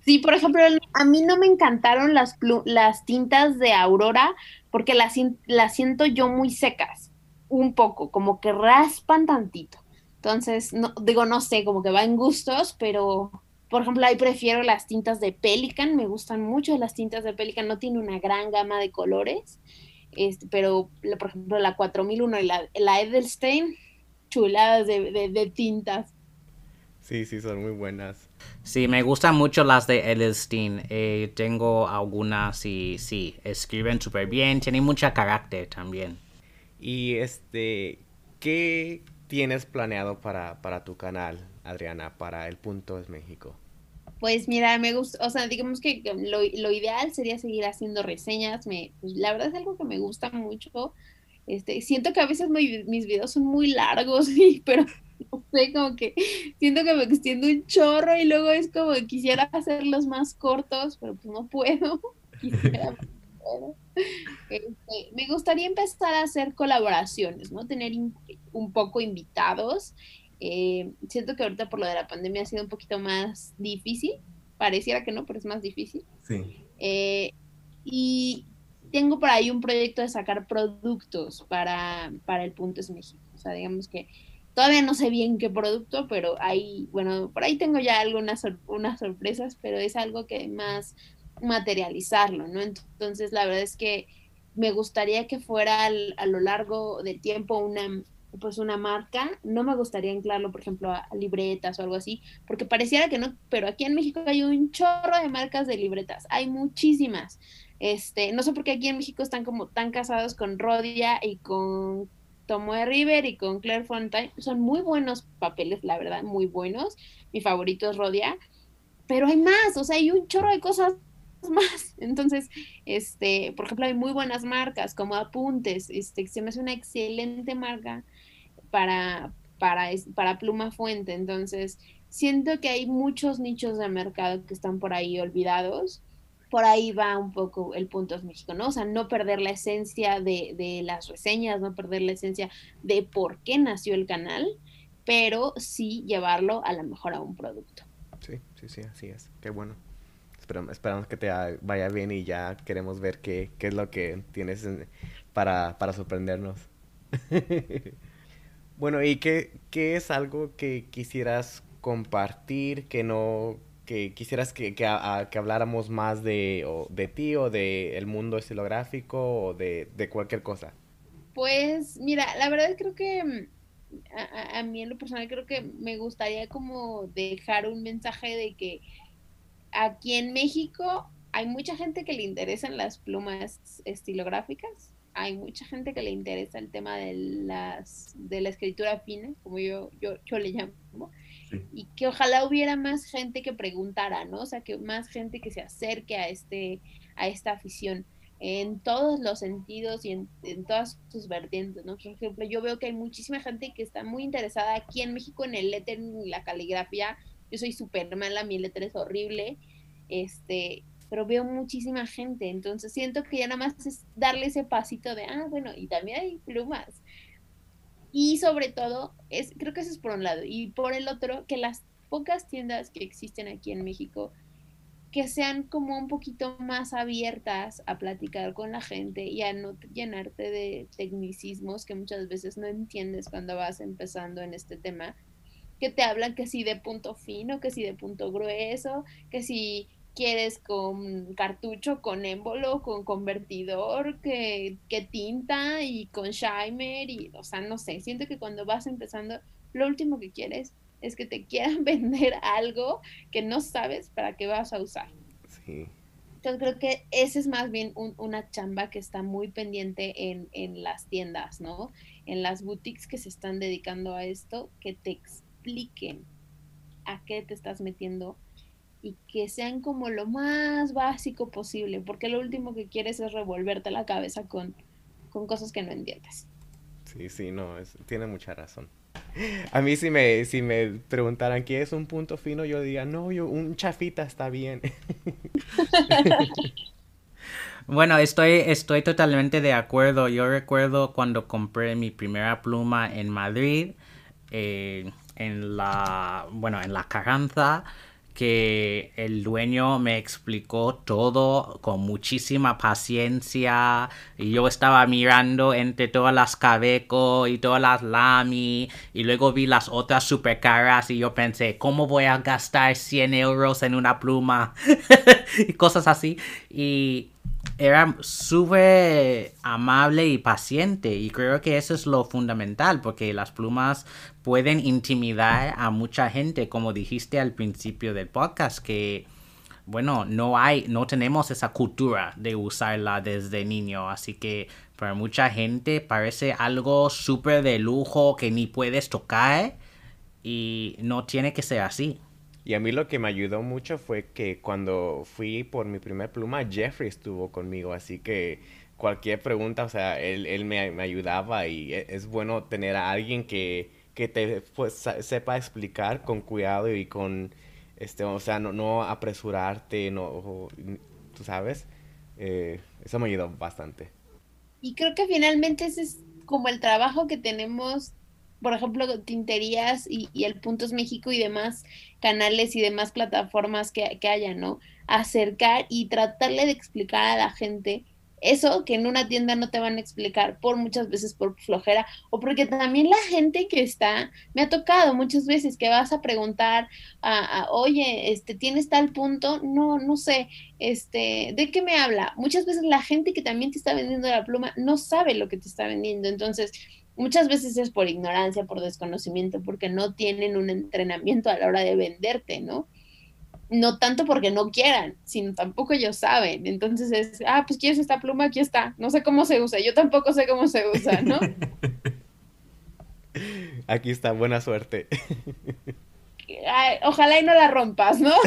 Sí, por ejemplo, a mí no me encantaron las, las tintas de Aurora porque las, las siento yo muy secas, un poco, como que raspan tantito. Entonces, no, digo, no sé, como que va en gustos, pero por ejemplo, ahí prefiero las tintas de Pelican, me gustan mucho las tintas de Pelican, no tiene una gran gama de colores, este, pero por ejemplo la 4001 y la, la Edelstein, chuladas de, de, tintas. Sí, sí, son muy buenas. Sí, me gustan mucho las de Edelstein. Eh, tengo algunas y sí, escriben súper bien, tienen mucha carácter también. Y este, ¿qué tienes planeado para, para tu canal, Adriana, para El Punto es México? Pues mira, me gusta, o sea, digamos que lo, lo ideal sería seguir haciendo reseñas. Me, pues, la verdad es algo que me gusta mucho. Este, siento que a veces mis videos son muy largos, [LAUGHS] pero no sé, como que siento que me extiendo un chorro y luego es como que quisiera hacerlos más cortos, pero pues no puedo. [LAUGHS] Quisiera, este, me gustaría empezar a hacer colaboraciones, ¿no? Tener un poco invitados. Eh, siento que ahorita por lo de la pandemia ha sido un poquito más difícil. Pareciera que no, pero es más difícil. Sí. Eh, y tengo por ahí un proyecto de sacar productos para, para el Punto es México. O sea, digamos que todavía no sé bien qué producto, pero ahí, bueno, por ahí tengo ya algunas unas sorpresas, pero es algo que más materializarlo, ¿no? Entonces, la verdad es que me gustaría que fuera a lo largo del tiempo una pues una marca, no me gustaría anclarlo, por ejemplo, a, libretas o algo así, porque pareciera que no, pero aquí en México hay un chorro de marcas de libretas, hay muchísimas. Este, no sé por qué aquí en México están como tan casados con Rodia y con Tomoe River y con Claire Fontaine, son muy buenos papeles, la verdad, muy buenos. Mi favorito es Rodia, pero hay más, o sea, hay un chorro de cosas [LAUGHS] más. Entonces, este, por ejemplo, hay muy buenas marcas como Apuntes, este, se me hace una excelente marca para, para, para Pluma Fuente. Entonces, siento que hay muchos nichos de mercado que están por ahí olvidados. Por ahí va un poco el punto de México, ¿no? O sea, no perder la esencia de, de las reseñas, no perder la esencia de por qué nació el canal, pero sí llevarlo a lo mejor a un producto. Sí, sí, sí, así es. Qué bueno esperamos que te vaya bien y ya queremos ver qué, qué es lo que tienes para, para sorprendernos. [LAUGHS] bueno, ¿y qué, qué es algo que quisieras compartir, que no, que quisieras que, que, que habláramos más de, o, de ti o del el mundo estilográfico o de, de cualquier cosa? Pues mira, la verdad creo que a, mí en lo personal creo que me gustaría como dejar un mensaje de que aquí en México hay mucha gente que le interesan las plumas estilográficas, hay mucha gente que le interesa el tema de las de la escritura fina, como yo yo, yo le llamo, y que ojalá hubiera más gente que preguntara, ¿no? O sea, que más gente que se acerque a este a esta afición en todos los sentidos y en, todas sus vertientes, ¿no? Por ejemplo, yo veo que hay muchísima gente que está muy interesada aquí en México en el letter y la caligrafía. Yo soy súper mala, mi letra es horrible, este, pero veo muchísima gente, entonces siento que ya nada más es darle ese pasito de, ah, bueno, y también hay plumas. Y sobre todo, es, creo que eso es por un lado, y por el otro, que las pocas tiendas que existen aquí en México, que sean como un poquito más abiertas a platicar con la gente y a no llenarte de tecnicismos que muchas veces no entiendes cuando vas empezando en este tema, que te hablan que si de punto fino, que si de punto grueso, que si quieres con cartucho, con émbolo, con convertidor, que, que tinta y con shimer y, o sea, no sé, siento que cuando vas empezando, lo último que quieres es que te [LAUGHS] quieran vender algo que no sabes para qué vas a usar. Sí. Entonces creo que ese es más bien una chamba que está muy pendiente en, en, las tiendas, ¿no? En las boutiques que se están dedicando a esto, que te expliquen a qué te estás metiendo y que sean como lo más básico posible, porque lo último que quieres es revolverte la cabeza con, con cosas que no entiendes. Sí, sí, no, es, tiene mucha razón. A mí si me, si me preguntaran qué es un punto fino, yo diría, no, yo, un chafita está bien. [LAUGHS] Bueno, estoy, estoy totalmente de acuerdo. Yo recuerdo cuando compré mi primera pluma en Madrid, eh, en la, bueno, en la Carranza, que el dueño me explicó todo con muchísima paciencia y yo estaba mirando entre todas las Cabeco y todas las Lamy y luego vi las otras super caras y yo pensé, ¿cómo voy a gastar 100 euros en una pluma? [LAUGHS] y cosas así. Y era súper amable y paciente y creo que eso es lo fundamental porque las plumas pueden intimidar a mucha gente como dijiste al principio del podcast que bueno no hay no tenemos esa cultura de usarla desde niño así que para mucha gente parece algo súper de lujo que ni puedes tocar y no tiene que ser así y a mí lo que me ayudó mucho fue que cuando fui por mi primer pluma, Jeffrey estuvo conmigo, así que cualquier pregunta, o sea, él, él me, ayudaba y e, es bueno tener a alguien que, que te pues, sepa explicar con cuidado y con, este, o sea, no, no apresurarte, no, tú sabes, eh, eso me ayudó bastante. Y creo que finalmente ese es como el trabajo que tenemos por ejemplo, Tinterías y, y, el Puntos México y demás canales y demás plataformas que, que haya, ¿no? Acercar y tratarle de explicar a la gente eso que en una tienda no te van a explicar por muchas veces por flojera o porque también la gente que está, me ha tocado muchas veces que vas a preguntar, a, oye, este, ¿tienes tal punto? No, no sé, este, ¿de qué me habla? Muchas veces la gente que también te está vendiendo la pluma no sabe lo que te está vendiendo, entonces Muchas veces es por ignorancia, por desconocimiento, porque no tienen un entrenamiento a la hora de venderte, ¿no? No tanto porque no quieran, sino tampoco ellos saben. Entonces es, ah, pues quieres esta pluma, aquí está. No sé cómo se usa, yo tampoco sé cómo se usa, ¿no? [LAUGHS] Aquí está, buena suerte. ojalá y no la rompas, ¿no? [LAUGHS]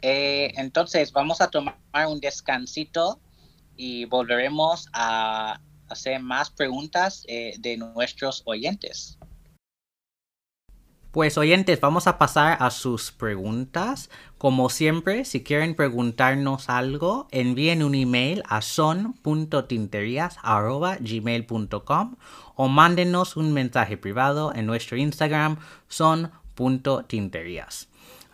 Eh, entonces, vamos a tomar un descansito y volveremos a hacer más preguntas eh, de nuestros oyentes. Pues oyentes, vamos a pasar a sus preguntas. Como siempre, si quieren preguntarnos algo, envíen un email a son.tinterias.gmail.com o mándenos un mensaje privado en nuestro Instagram son.tinterias.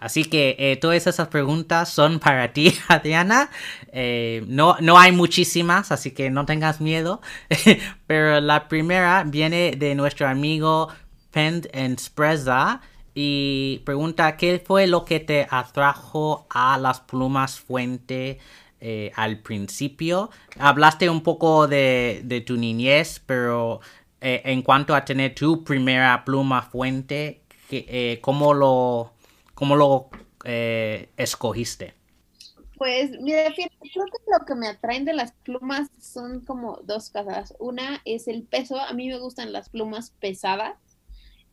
Así que eh, todas esas preguntas son para ti, [LAUGHS] Adriana. Eh, no, no hay muchísimas, así que no tengas miedo. [LAUGHS] Pero la primera viene de nuestro amigo Pend Spreza y pregunta qué fue lo que te atrajo a las plumas fuente eh, al principio. Hablaste un poco de, tu niñez, pero en cuanto a tener tu primera pluma fuente, ¿cómo lo, cómo lo escogiste? Pues mira, creo que lo que me atraen de las plumas son como dos cosas. Una es el peso. A mí me gustan las plumas pesadas.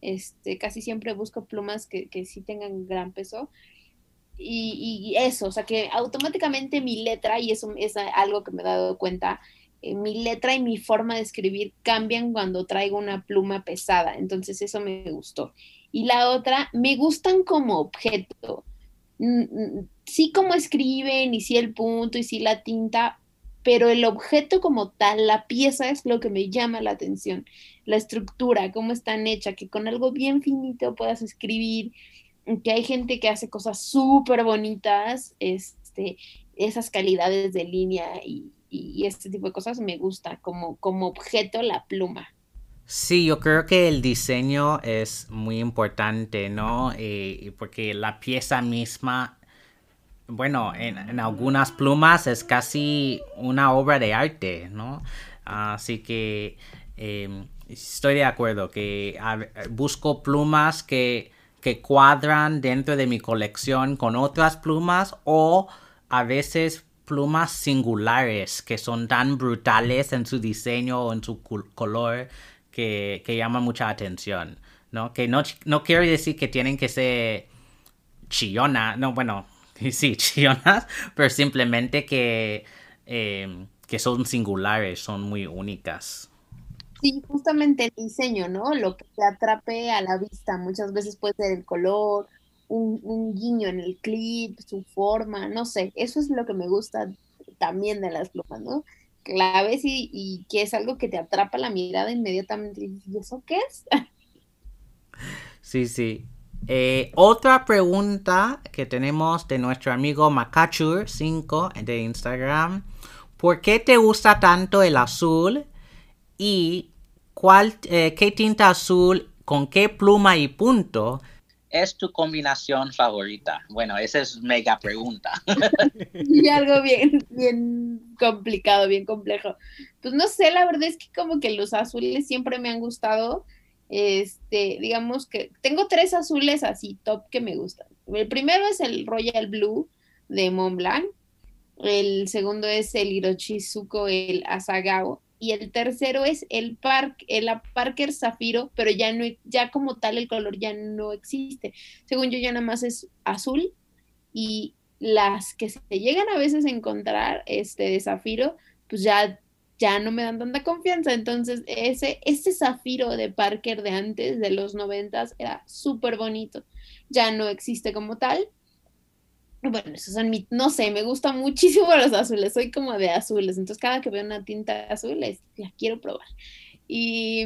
Este, casi siempre busco plumas que, que sí tengan gran peso. Y, eso, o sea que automáticamente mi letra, y eso es algo que me he dado cuenta, eh, mi letra y mi forma de escribir cambian cuando traigo una pluma pesada. Entonces eso me gustó. Y la otra, me gustan como objeto sí como escriben y sí el punto y sí la tinta, pero el objeto como tal, la pieza es lo que me llama la atención, la estructura, cómo están hecha, que con algo bien finito puedas escribir, que hay gente que hace cosas súper bonitas, este, esas calidades de línea y, y, este tipo de cosas me gusta como, como objeto la pluma. Sí, yo creo que el diseño es muy importante, ¿no? Eh, porque la pieza misma, bueno, en, algunas plumas es casi una obra de arte, ¿no? Así que em, estoy de acuerdo que busco plumas que, que cuadran dentro de mi colección con otras plumas o a veces plumas singulares que son tan brutales en su diseño o en su color que, llama mucha atención, ¿no? Que no, no quiere decir que tienen que ser chillonas, no, bueno, [LAUGHS] sí, chillonas, pero simplemente que, eh, que son singulares, son muy únicas. Sí, justamente el diseño, ¿no? Lo que te atrape a la vista, muchas veces puede ser el color, un, guiño en el clip, su forma, no sé, eso es lo que me gusta también de las plumas, ¿no? claves y, que es algo que te atrapa la mirada inmediatamente. ¿Y eso qué es? [LAUGHS] Sí, sí. Eh, otra pregunta que tenemos de nuestro amigo Macachur5 de Instagram. ¿Por qué te gusta tanto el azul? ¿Y cuál, eh, qué tinta azul, con qué pluma y punto es tu combinación favorita? Bueno, esa es mega pregunta. [LAUGHS] y algo bien, bien complicado, bien complejo. Pues no sé, la verdad es que como que los azules siempre me han gustado. Este, digamos que tengo tres azules así top que me gustan. El primero es el Royal Blue de Montblanc. El segundo es el Hirochizuko, el Asagao y el tercero es el, Park, el Parker Zafiro, pero ya no, ya como tal el color ya no existe. Según yo ya nada más es azul y las que se llegan a veces a encontrar este de zafiro, pues ya ya no me dan tanta confianza. Entonces, ese, ese zafiro de Parker de antes, de los noventas, era súper bonito. Ya no existe como tal. Bueno, esos son mi, no sé, me gustan muchísimo [LAUGHS] los azules, soy como de azules, entonces cada que veo una tinta azul la quiero probar. Y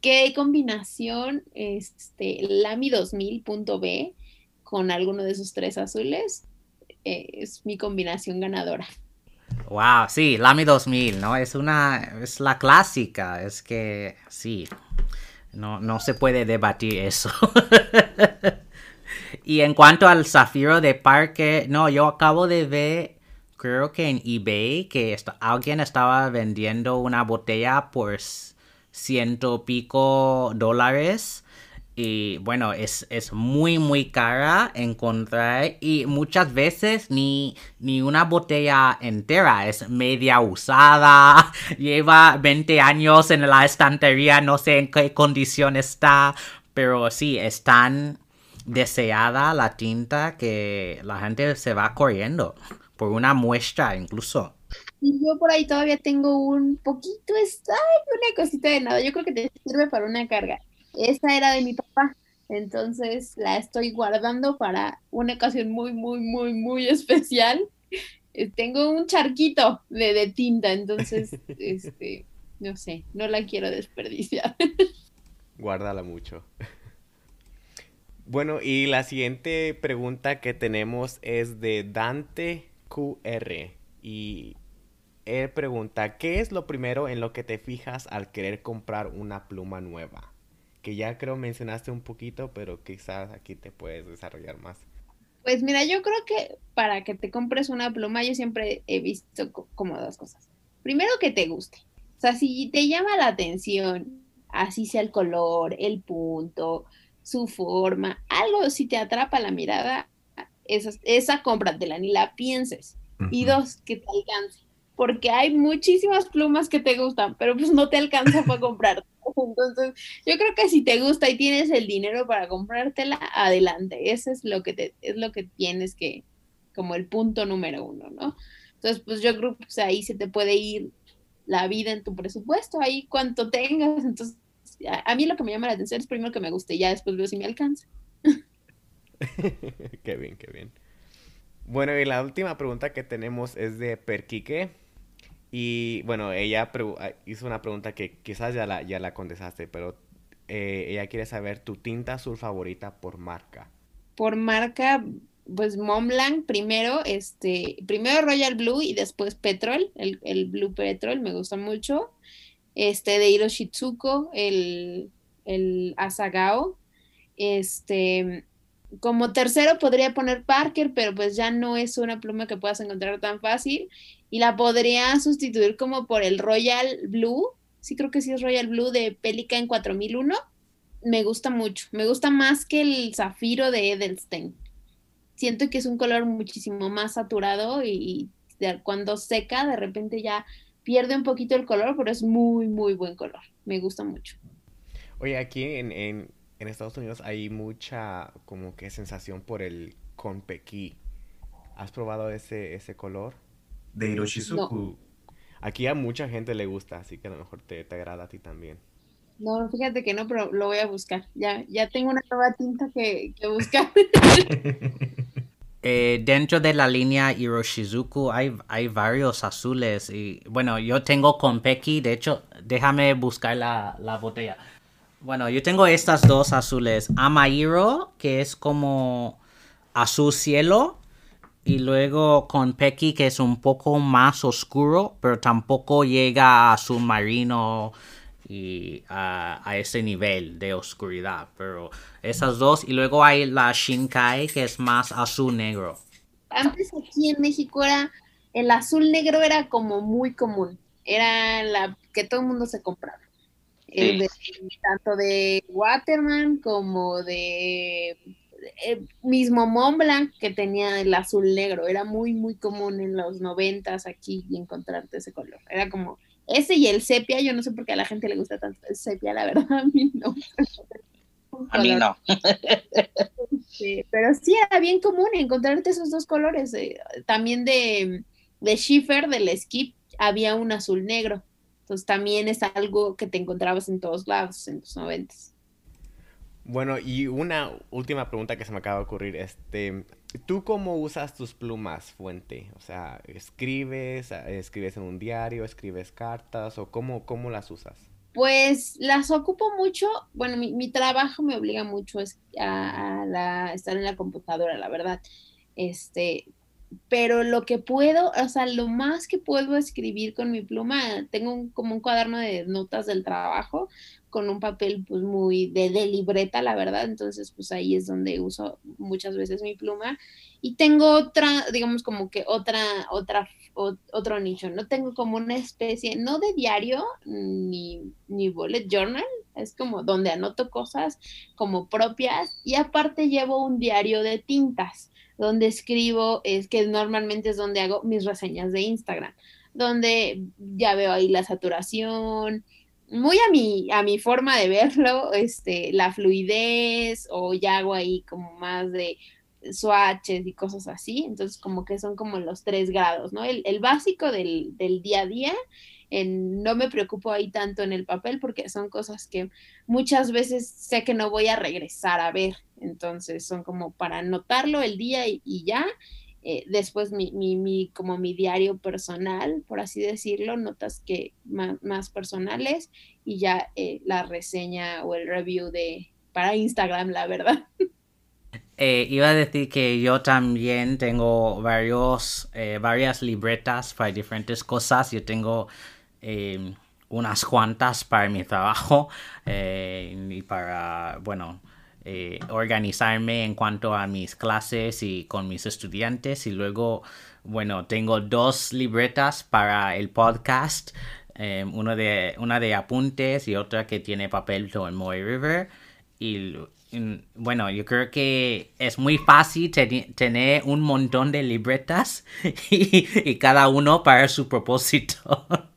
qué combinación, este, Lamy 2000.b con alguno de esos tres azules, eh, es mi combinación ganadora. Wow, sí, Lamy 2000, ¿no? Es una, es la clásica, es que sí, no, no se puede debatir eso. [LAUGHS] Y en cuanto al zafiro de parque, no, yo acabo de ver, creo que en eBay, que alguien estaba vendiendo una botella por ciento pico dólares. Y bueno, es, muy, muy cara encontrar. Y muchas veces ni, ni una botella entera. Es media usada. [LAUGHS] Lleva 20 años en la estantería. No sé en qué condición está. Pero sí, están deseada la tinta que la gente se va corriendo por una muestra incluso. Y yo por ahí todavía tengo un poquito, está una cosita de nada, yo creo que te sirve para una carga. Esa era de mi papá, entonces la estoy guardando para una ocasión muy, muy, muy, muy especial. Eh, tengo un charquito de, de tinta, entonces, [LAUGHS] este, no sé, no la quiero desperdiciar. Guárdala mucho. Bueno, y la siguiente pregunta que tenemos es de Dante QR. Y él pregunta, ¿qué es lo primero en lo que te fijas al querer comprar una pluma nueva? Que ya creo mencionaste un poquito, pero quizás aquí te puedes desarrollar más. Pues mira, yo creo que para que te compres una pluma, yo siempre he visto como dos cosas. Primero que te guste. O sea, si te llama la atención, así sea el color, el punto, su forma, algo si te atrapa la mirada, esa, esa cómpratela, ni la pienses. Y dos, que te alcance. Porque hay muchísimas plumas que te gustan, pero pues no te alcanza para comprar. [LAUGHS] Entonces, yo creo que si te gusta y tienes el dinero para comprártela, adelante. Eso es lo que te, es lo que tienes que, como el punto número uno, ¿no? Entonces, pues yo creo que pues, ahí se te puede ir la vida en tu presupuesto, ahí cuánto tengas. Entonces, a, mí lo que me llama la atención es primero que me guste y ya después veo si me alcanza. [LAUGHS] qué bien, qué bien. Bueno, y la última pregunta que tenemos es de Perquique. Y bueno, ella ah, hizo una pregunta que quizás ya la, ya la contestaste, pero eh, ella quiere saber tu tinta azul favorita por marca. Por marca, pues Montblanc primero, este, primero Royal Blue y después Petrol, el, el Blue Petrol, me gusta mucho. Este, de Hiroshitsuko, el, el Asagao. Este, como tercero podría poner Parker, pero pues ya no es una pluma que puedas encontrar tan fácil. Y la podría sustituir como por el Royal Blue. Sí, creo que sí es Royal Blue de Pelican 4001. Me gusta mucho. Me gusta más que el zafiro de Edelstein. Siento que es un color muchísimo más saturado y, cuando seca, de repente ya pierde un poquito el color, pero es muy, muy buen color. Me gusta mucho. Oye, aquí en en Estados Unidos hay mucha como que sensación por el Konpeki. ¿Has probado ese, ese color? De Hiroshizuku. Aquí a mucha gente le gusta, así que a lo mejor te, te, agrada a ti también. No, fíjate que no, pero lo voy a buscar. Ya, ya tengo una nueva tinta que, que buscar. [LAUGHS] [LAUGHS] Eh, dentro de la línea Hiroshizuku hay, hay varios azules y bueno, yo tengo Konpeki, de hecho, déjame buscar la, la botella. Bueno, yo tengo estas dos azules. Amairo, que es como azul cielo. Y luego con Pecky, que es un poco más oscuro, pero tampoco llega a azul marino y a, ese nivel de oscuridad. Pero esas dos. Y luego hay la Shinkai, que es más azul negro. Antes aquí en México era el azul negro era como muy común. Era la que todo el mundo se compraba tanto de Waterman como de eh, mismo Mont Blanc que tenía el azul negro. Era muy, muy común en los noventas aquí encontrarte ese color. Era como ese y el sepia. Yo no sé por qué a la gente le gusta tanto el sepia, la verdad, [LAUGHS] a mí no. A mí no. pero sí era bien común encontrarte esos dos colores. Eh, también de, de Schiffer, del Skip, había un azul negro. Entonces también es algo que te encontrabas en todos lados en los noventas. Bueno, y una última pregunta que se me acaba de ocurrir, este, ¿tú cómo usas tus plumas, Fuente? O sea, ¿escribes, escribes en un diario, escribes cartas o cómo, cómo las usas? Pues las ocupo mucho, bueno, mi, trabajo me obliga mucho a, a estar en la computadora, la verdad. Este, pero lo que puedo, o sea, lo más que puedo escribir con mi pluma, tengo como un cuaderno de notas del trabajo con un papel pues muy de, libreta, la verdad, entonces pues ahí es donde uso muchas veces mi pluma. Y tengo otra, digamos como que otra, otra, otro nicho, no tengo como una especie, no de diario ni, ni bullet journal, es como donde anoto cosas como propias. Y aparte llevo un diario de tintas donde escribo, es que normalmente es donde hago mis reseñas de Instagram, donde ya veo ahí la saturación, muy a mi, a mi forma de verlo, este, la fluidez, o ya hago ahí como más de swatches y cosas así, entonces como que son como los tres grados, ¿no? El, básico del, del, día a día, no me preocupo ahí tanto en el papel porque son cosas que muchas veces sé que no voy a regresar a ver, entonces son como para anotarlo el día y, ya. Eh, después mi, mi, como mi diario personal, por así decirlo, notas que más, personales y ya eh, la reseña o el review de para Instagram, la verdad. [LAUGHS] Eh, iba a decir que yo también tengo varios, varias libretas para diferentes cosas. Yo tengo eh, unas cuantas para mi trabajo eh, y para, bueno, eh, organizarme en cuanto a mis clases y con mis estudiantes. Y luego, bueno, tengo dos libretas para el podcast. Eh, uno de, una de apuntes y otra que tiene papel en Moy River. Y bueno, yo creo que es muy fácil tener un montón de libretas [LAUGHS] y, cada uno para su propósito. [LAUGHS]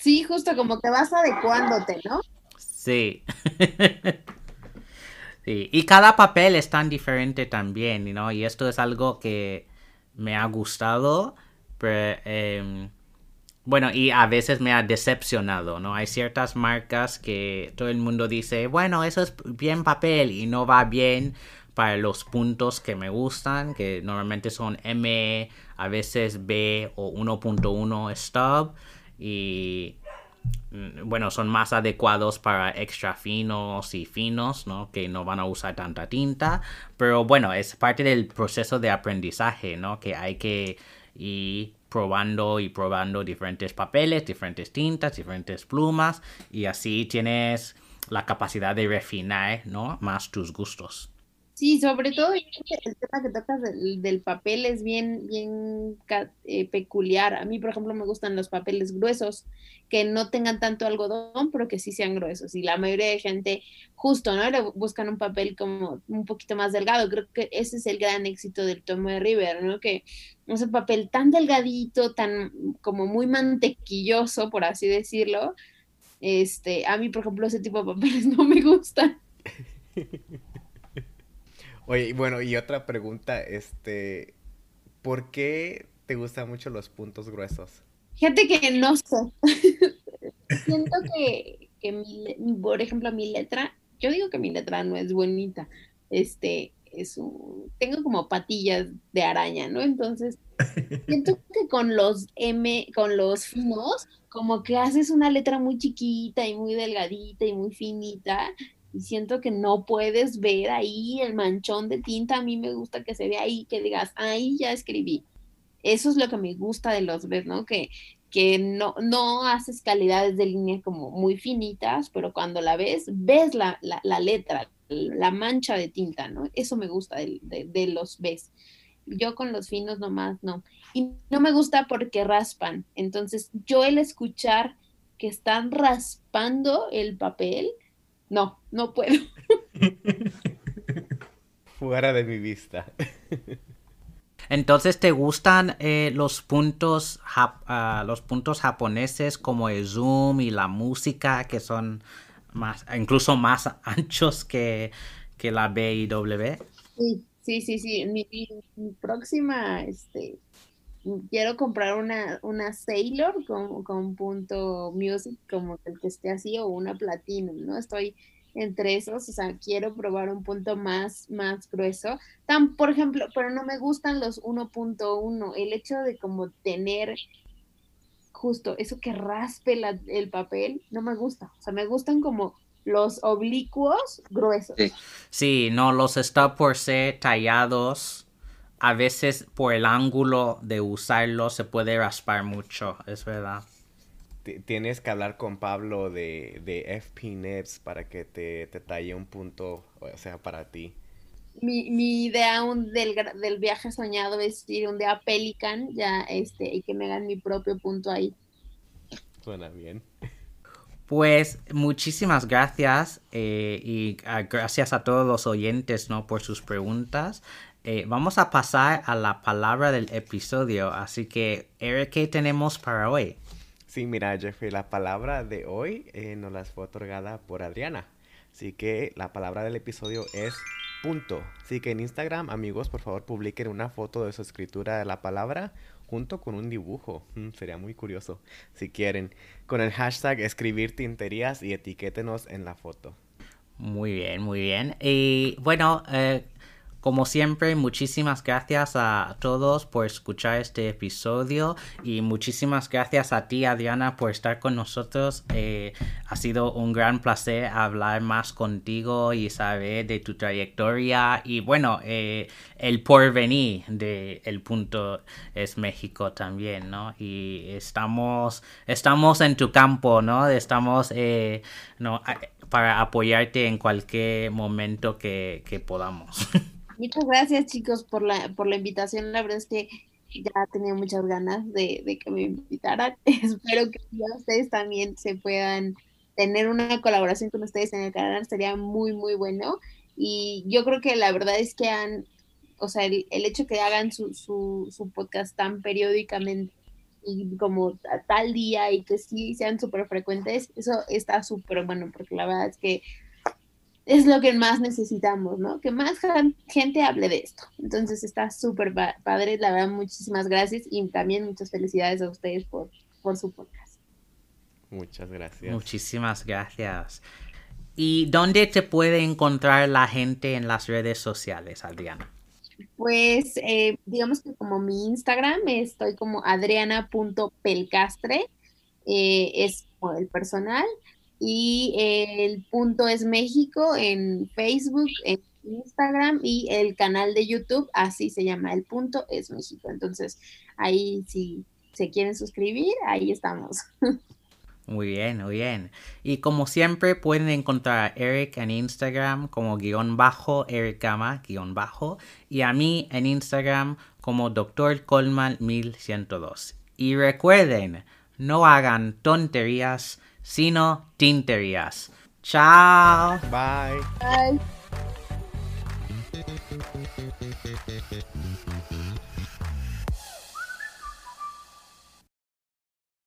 Sí, justo como que vas adecuándote, ¿no? Sí. [LAUGHS] sí. Y cada papel es tan diferente también, ¿no? Y esto es algo que me ha gustado. Pero, em, bueno, y a veces me ha decepcionado, ¿no? Hay ciertas marcas que todo el mundo dice, bueno, eso es bien papel y no va bien para los puntos que me gustan, que normalmente son M, a veces B o 1.1 stub y mm, bueno, son más adecuados para extra finos y finos, ¿no? Que no van a usar tanta tinta, pero bueno, es parte del proceso de aprendizaje, ¿no? Que hay que ir probando y probando diferentes papeles, diferentes tintas, diferentes plumas y así tienes la capacidad de refinar, ¿no? Más tus gustos. Sí, sobre todo el tema que tocas del, papel es bien, bien eh, peculiar. A mí, por ejemplo, me gustan los papeles gruesos, que no tengan tanto algodón, pero que sí sean gruesos. Y la mayoría de gente, justo, ¿no? buscan un papel como un poquito más delgado. Creo que ese es el gran éxito del tomo de River, ¿no? Que es un papel tan delgadito, tan como muy mantequilloso, por así decirlo. Este, a mí, por ejemplo, ese tipo de papeles [LAUGHS] no me gustan. [LAUGHS] Oye, bueno, y otra pregunta, este, ¿por qué te gustan mucho los puntos gruesos? Gente que no sé. [LAUGHS] Siento que, mi, por ejemplo, mi letra, yo digo que mi letra no es bonita. Este, es un, tengo como patillas de araña, ¿no? Entonces, siento [LAUGHS] que con los M, con los finos, como que haces una letra muy chiquita y muy delgadita y muy finita, y siento que no puedes ver ahí el manchón de tinta. A mí me gusta que se vea ahí, que digas, ahí ya escribí. Eso es lo que me gusta de los ves, ¿no? Que, que no, no haces calidades de línea como muy finitas, pero cuando la ves, ves la, letra, la mancha de tinta, ¿no? Eso me gusta de, de, los ves. Yo con los finos nomás no. Y no me gusta porque raspan. Entonces, yo el escuchar que están raspando el papel, no, no puedo. [LAUGHS] Fuera de mi vista. Entonces, ¿te gustan eh, los puntos ah, los puntos japoneses como el zoom y la música que son más incluso más anchos que, que la B y W? Sí, sí, sí, sí. Mi, mi próxima este quiero comprar una, una Sailor con, con punto music como el que esté así o una Platinum, ¿no? Estoy entre esos, o sea, quiero probar un punto más, más grueso. Tan, por ejemplo, pero no me gustan los 1.1, el hecho de como tener justo eso que raspe el papel, no me gusta, o sea, me gustan como los oblicuos gruesos. Sí, no, los está por ser tallados a veces por el ángulo de usarlo se puede raspar mucho, es verdad. Tienes que hablar con Pablo de, de FP Nibs para que te, te, talle un punto, o sea, para ti. Mi, mi idea del, del, viaje soñado es ir un día a Pelican ya, este, y que me hagan mi propio punto ahí. Suena bien. Pues muchísimas gracias eh, y ah, gracias a todos los oyentes ¿no? por sus preguntas. Eh, vamos a pasar a la palabra del episodio. Así que, Eric, ¿qué tenemos para hoy? Sí, mira, Jeffrey, la palabra de hoy eh, nos la fue otorgada por Adriana. Así que la palabra del episodio es punto. Así que en Instagram, amigos, por favor, publiquen una foto de su escritura de la palabra junto con un dibujo. Mm, sería muy curioso, si quieren. Con el hashtag escribir tinterías y etiquétenos en la foto. Muy bien, muy bien. Y bueno, eh, como siempre, muchísimas gracias a todos por escuchar este episodio y muchísimas gracias a ti, Adriana, por estar con nosotros. Eh, ha sido un gran placer hablar más contigo y saber de tu trayectoria y bueno, eh, el porvenir de El Punto es México también, ¿no? Y estamos, estamos en tu campo, ¿no? Estamos, eh, no, para apoyarte en cualquier momento que, que podamos. [LAUGHS] Muchas gracias chicos por la, por la invitación. La verdad es que ya tenía muchas ganas de, que me invitaran. [LAUGHS] Espero que ustedes también se puedan tener una colaboración con ustedes en el canal. Sería muy, muy bueno. Y yo creo que la verdad es que han, o sea, el, el hecho que hagan su, su, su podcast tan periódicamente y como a tal día y que sí sean súper frecuentes, eso está súper bueno, porque la verdad es que es lo que más necesitamos, ¿no? Que más gente hable de esto. Entonces está súper padre, la verdad, muchísimas gracias y también muchas felicidades a ustedes por, por su podcast. Muchas gracias. Muchísimas gracias. ¿Y dónde te puede encontrar la gente en las redes sociales, Adriana? Pues eh, digamos que como mi Instagram estoy como adriana.pelcastre, eh, es como el personal y el punto es México en Facebook, en Instagram y el canal de YouTube, así se llama, el punto es México. Entonces, ahí si se quieren suscribir, ahí estamos. [LAUGHS] Muy bien, muy bien. Y como siempre pueden encontrar a Eric en Instagram como guion bajo, Eric Gama, guion bajo, y a mí en Instagram como Dr. Colman 1102. Y recuerden, no hagan tonterías, sino tinterías. Chao. Bye. Bye.